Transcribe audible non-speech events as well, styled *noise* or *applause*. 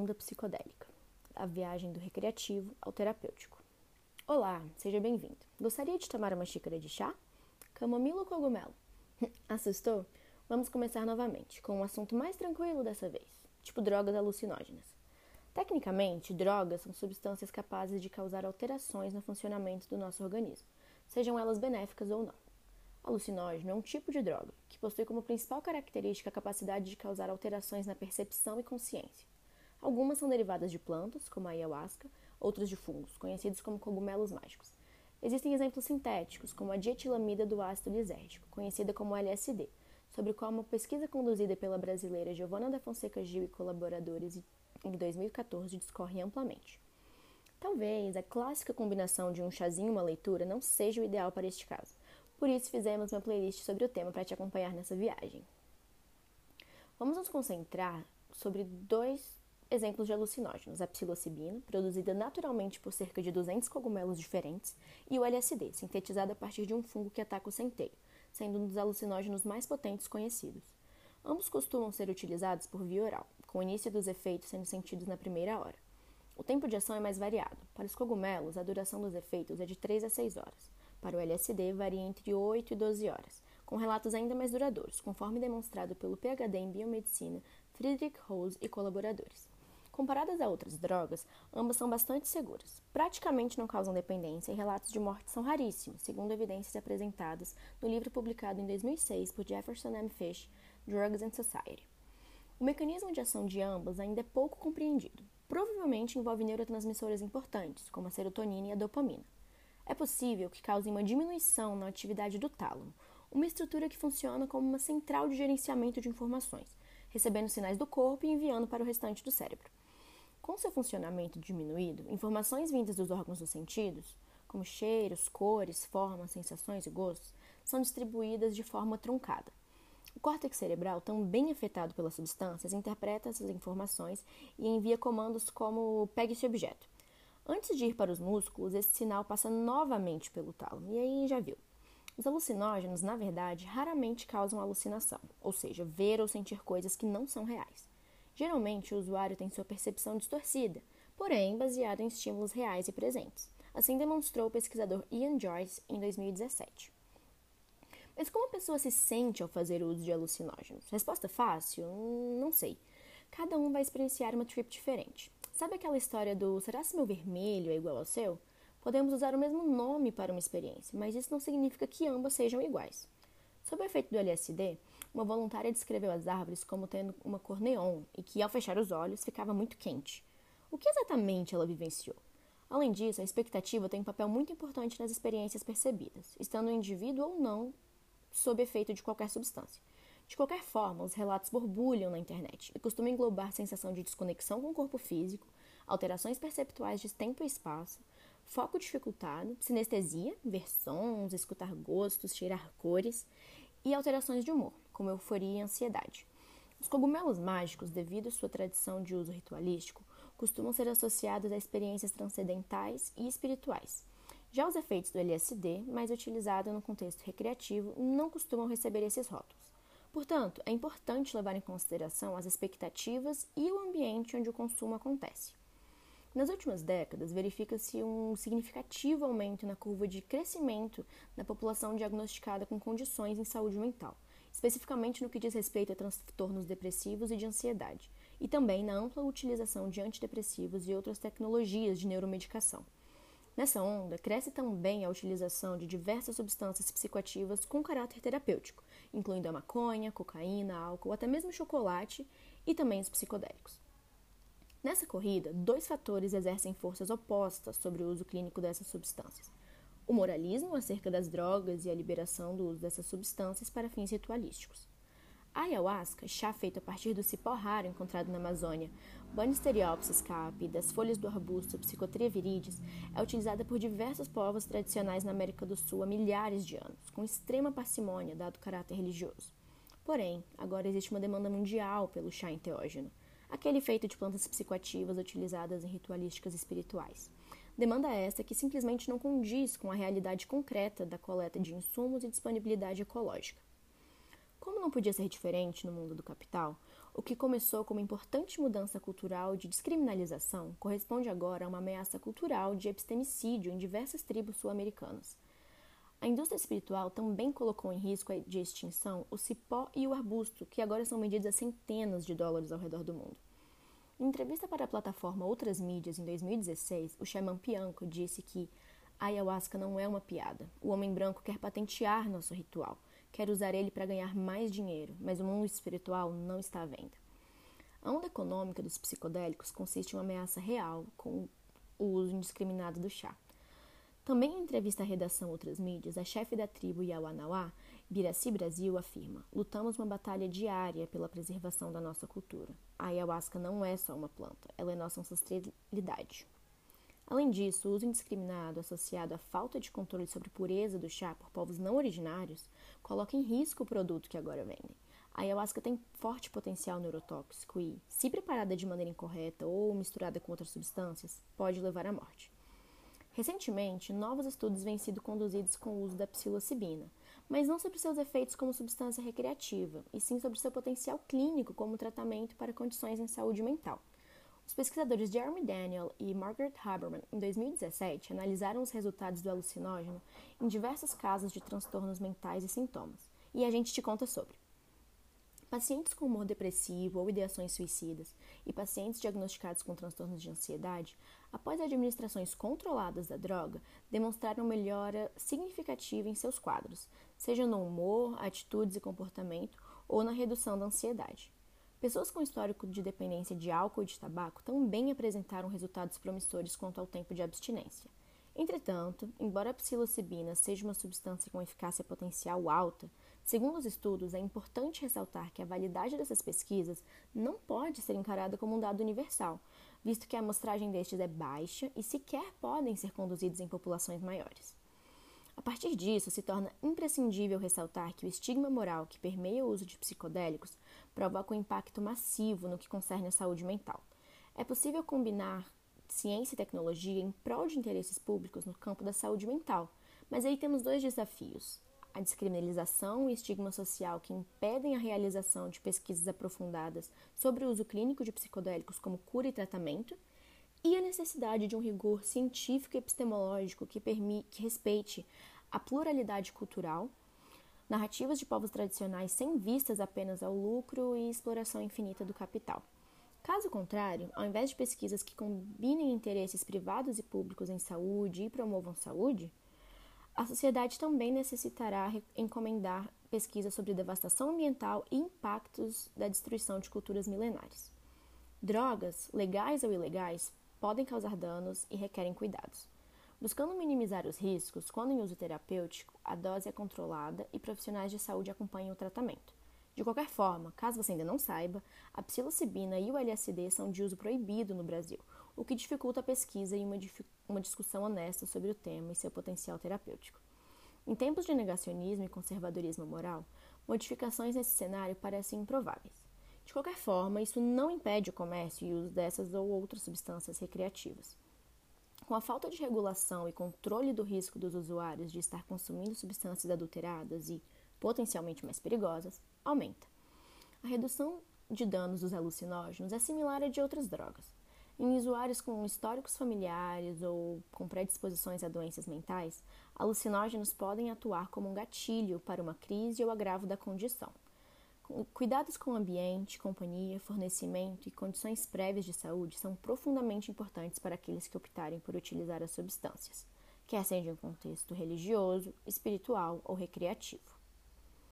onda psicodélica, a viagem do recreativo ao terapêutico. Olá, seja bem-vindo. Gostaria de tomar uma xícara de chá? Camomila ou cogumelo? *laughs* Assustou? Vamos começar novamente, com um assunto mais tranquilo dessa vez, tipo drogas alucinógenas. Tecnicamente, drogas são substâncias capazes de causar alterações no funcionamento do nosso organismo, sejam elas benéficas ou não. Alucinógeno é um tipo de droga que possui como principal característica a capacidade de causar alterações na percepção e consciência. Algumas são derivadas de plantas, como a ayahuasca, outras de fungos, conhecidos como cogumelos mágicos. Existem exemplos sintéticos, como a dietilamida do ácido lisérgico, conhecida como LSD, sobre o qual uma pesquisa conduzida pela brasileira Giovanna da Fonseca Gil e colaboradores em 2014 discorre amplamente. Talvez a clássica combinação de um chazinho e uma leitura não seja o ideal para este caso. Por isso fizemos uma playlist sobre o tema para te acompanhar nessa viagem. Vamos nos concentrar sobre dois exemplos de alucinógenos: a psilocibina, produzida naturalmente por cerca de 200 cogumelos diferentes, e o LSD, sintetizado a partir de um fungo que ataca o centeio, sendo um dos alucinógenos mais potentes conhecidos. Ambos costumam ser utilizados por via oral, com o início dos efeitos sendo sentidos na primeira hora. O tempo de ação é mais variado. Para os cogumelos, a duração dos efeitos é de 3 a 6 horas. Para o LSD, varia entre 8 e 12 horas, com relatos ainda mais duradouros, conforme demonstrado pelo PhD em biomedicina Friedrich Rose e colaboradores. Comparadas a outras drogas, ambas são bastante seguras. Praticamente não causam dependência e relatos de morte são raríssimos, segundo evidências apresentadas no livro publicado em 2006 por Jefferson M. Fish, Drugs and Society. O mecanismo de ação de ambas ainda é pouco compreendido. Provavelmente envolve neurotransmissores importantes, como a serotonina e a dopamina. É possível que cause uma diminuição na atividade do tálamo, uma estrutura que funciona como uma central de gerenciamento de informações, recebendo sinais do corpo e enviando para o restante do cérebro. Com seu funcionamento diminuído, informações vindas dos órgãos dos sentidos, como cheiros, cores, formas, sensações e gostos, são distribuídas de forma truncada. O córtex cerebral, também afetado pelas substâncias, interpreta essas informações e envia comandos como pegue esse objeto, Antes de ir para os músculos, esse sinal passa novamente pelo tálamo, e aí já viu. Os alucinógenos, na verdade, raramente causam alucinação, ou seja, ver ou sentir coisas que não são reais. Geralmente, o usuário tem sua percepção distorcida, porém baseada em estímulos reais e presentes. Assim demonstrou o pesquisador Ian Joyce em 2017. Mas como a pessoa se sente ao fazer uso de alucinógenos? Resposta fácil? Não sei. Cada um vai experienciar uma trip diferente. Sabe aquela história do será se meu vermelho é igual ao seu? Podemos usar o mesmo nome para uma experiência, mas isso não significa que ambas sejam iguais. Sob o efeito do LSD, uma voluntária descreveu as árvores como tendo uma cor neon e que, ao fechar os olhos, ficava muito quente. O que exatamente ela vivenciou? Além disso, a expectativa tem um papel muito importante nas experiências percebidas, estando o indivíduo ou não sob efeito de qualquer substância. De qualquer forma, os relatos borbulham na internet e costumam englobar sensação de desconexão com o corpo físico, alterações perceptuais de tempo e espaço, foco dificultado, sinestesia, ver sons, escutar gostos, cheirar cores e alterações de humor, como euforia e ansiedade. Os cogumelos mágicos, devido à sua tradição de uso ritualístico, costumam ser associados a experiências transcendentais e espirituais. Já os efeitos do LSD, mais utilizado no contexto recreativo, não costumam receber esses rótulos. Portanto, é importante levar em consideração as expectativas e o ambiente onde o consumo acontece. Nas últimas décadas, verifica-se um significativo aumento na curva de crescimento da população diagnosticada com condições em saúde mental, especificamente no que diz respeito a transtornos depressivos e de ansiedade, e também na ampla utilização de antidepressivos e outras tecnologias de neuromedicação. Nessa onda, cresce também a utilização de diversas substâncias psicoativas com caráter terapêutico, incluindo a maconha, cocaína, álcool, até mesmo chocolate e também os psicodélicos. Nessa corrida, dois fatores exercem forças opostas sobre o uso clínico dessas substâncias: o moralismo acerca das drogas e a liberação do uso dessas substâncias para fins ritualísticos. A ayahuasca, chá feito a partir do cipó raro encontrado na Amazônia, Banisteriopsis capi, das folhas do arbusto Psychotria viridis, é utilizada por diversos povos tradicionais na América do Sul há milhares de anos, com extrema parcimônia, dado o caráter religioso. Porém, agora existe uma demanda mundial pelo chá enteógeno, aquele feito de plantas psicoativas utilizadas em ritualísticas espirituais. Demanda essa que simplesmente não condiz com a realidade concreta da coleta de insumos e disponibilidade ecológica. Como não podia ser diferente no mundo do capital, o O que começou como importante mudança cultural de descriminalização corresponde agora a uma ameaça cultural de epistemicídio em diversas tribos sul-americanas. A indústria espiritual também colocou em risco de extinção o cipó e o arbusto, que agora são vendidos a centenas de dólares ao redor do mundo. Em entrevista para a plataforma Outras Mídias em 2016, o xamã Pianco disse que a ayahuasca não é uma piada. O homem branco quer patentear nosso ritual, quer usar ele para ganhar mais dinheiro, mas o mundo espiritual não está à venda. A onda econômica dos psicodélicos consiste em uma ameaça real com o uso indiscriminado do chá. Também em entrevista à redação Outras Mídias, a chefe da tribo Yawanawá, Biraci Brasil, afirma: Lutamos uma batalha diária pela preservação da nossa cultura. A ayahuasca não é só uma planta, ela é nossa ancestralidade. Além disso, o uso indiscriminado associado à falta de controle sobre pureza do chá por povos não originários coloca em risco o produto que agora vendem. A ayahuasca tem forte potencial neurotóxico e, se preparada de maneira incorreta ou misturada com outras substâncias, pode levar à morte. Recentemente, novos estudos vêm sido conduzidos com o uso da psilocibina, mas não sobre seus efeitos como substância recreativa, e sim sobre seu potencial clínico como tratamento para condições em saúde mental. Os pesquisadores Jeremy Daniel e Margaret Haberman, em 2017, analisaram os resultados do alucinógeno em diversos casos de transtornos mentais e sintomas, e a gente te conta sobre. Pacientes com humor depressivo ou ideações suicidas e pacientes diagnosticados com transtornos de ansiedade, após administrações controladas da droga, demonstraram melhora significativa em seus quadros, seja no humor, atitudes e comportamento ou na redução da ansiedade. Pessoas com histórico de dependência de álcool e de tabaco também apresentaram resultados promissores quanto ao tempo de abstinência. Entretanto, embora a psilocibina seja uma substância com eficácia potencial alta, Segundo os estudos, é importante ressaltar que a validade dessas pesquisas não pode ser encarada como um dado universal, visto que a amostragem destes é baixa e sequer podem ser conduzidos em populações maiores. A partir disso, se torna imprescindível ressaltar que o estigma moral que permeia o uso de psicodélicos provoca um impacto massivo no que concerne à saúde mental. É possível combinar ciência e tecnologia em prol de interesses públicos no campo da saúde mental, mas aí temos dois desafios: a descriminalização e estigma social que impedem a realização de pesquisas aprofundadas sobre o uso clínico de psicodélicos como cura e tratamento, e a necessidade de um rigor científico e epistemológico que, permite, que respeite a pluralidade cultural, narrativas de povos tradicionais sem vistas apenas ao lucro e exploração infinita do capital. Caso contrário, ao invés de pesquisas que combinem interesses privados e públicos em saúde e promovam saúde, a sociedade também necessitará encomendar pesquisas sobre devastação ambiental e impactos da destruição de culturas milenares. Drogas, legais ou ilegais, podem causar danos e requerem cuidados. Buscando minimizar os riscos, quando em uso terapêutico, a dose é controlada e profissionais de saúde acompanham o tratamento. De qualquer forma, caso você ainda não saiba, a psilocibina e o LSD são de uso proibido no Brasil, o que dificulta a pesquisa e uma, uma discussão honesta sobre o tema e seu potencial terapêutico. Em tempos de negacionismo e conservadorismo moral, modificações nesse cenário parecem improváveis. De qualquer forma, isso não impede o comércio e uso dessas ou outras substâncias recreativas. Com a falta de regulação e controle do risco dos usuários de estar consumindo substâncias adulteradas e potencialmente mais perigosas, aumenta. A redução de danos dos alucinógenos é similar à de outras drogas. Em usuários com históricos familiares ou com predisposições a doenças mentais, alucinógenos podem atuar como um gatilho para uma crise ou agravo da condição. Cuidados com o ambiente, companhia, fornecimento e condições prévias de saúde são profundamente importantes para aqueles que optarem por utilizar as substâncias, quer seja em contexto religioso, espiritual ou recreativo.